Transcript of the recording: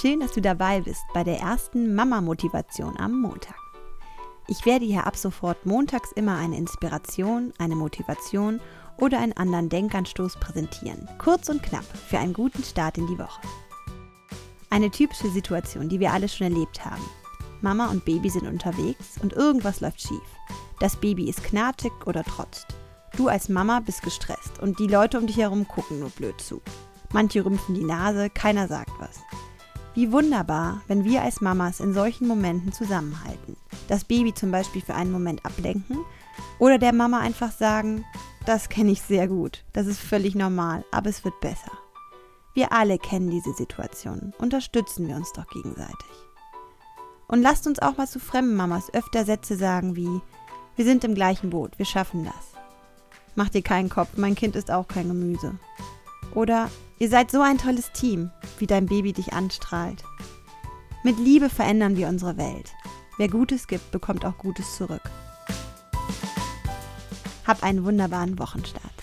schön, dass du dabei bist bei der ersten Mama-Motivation am Montag. Ich werde hier ab sofort montags immer eine Inspiration, eine Motivation oder einen anderen Denkanstoß präsentieren. Kurz und knapp für einen guten Start in die Woche. Eine typische Situation, die wir alle schon erlebt haben. Mama und Baby sind unterwegs und irgendwas läuft schief. Das Baby ist knatschig oder trotzt. Du als Mama bist gestresst und die Leute um dich herum gucken nur blöd zu. Manche rümpfen die Nase, keiner sagt was. Wie wunderbar, wenn wir als Mamas in solchen Momenten zusammenhalten. Das Baby zum Beispiel für einen Moment ablenken oder der Mama einfach sagen, das kenne ich sehr gut, das ist völlig normal, aber es wird besser. Wir alle kennen diese Situation, unterstützen wir uns doch gegenseitig. Und lasst uns auch mal zu fremden Mamas öfter Sätze sagen wie, wir sind im gleichen Boot, wir schaffen das. Mach dir keinen Kopf, mein Kind ist auch kein Gemüse. Oder ihr seid so ein tolles Team, wie dein Baby dich anstrahlt. Mit Liebe verändern wir unsere Welt. Wer Gutes gibt, bekommt auch Gutes zurück. Hab einen wunderbaren Wochenstart.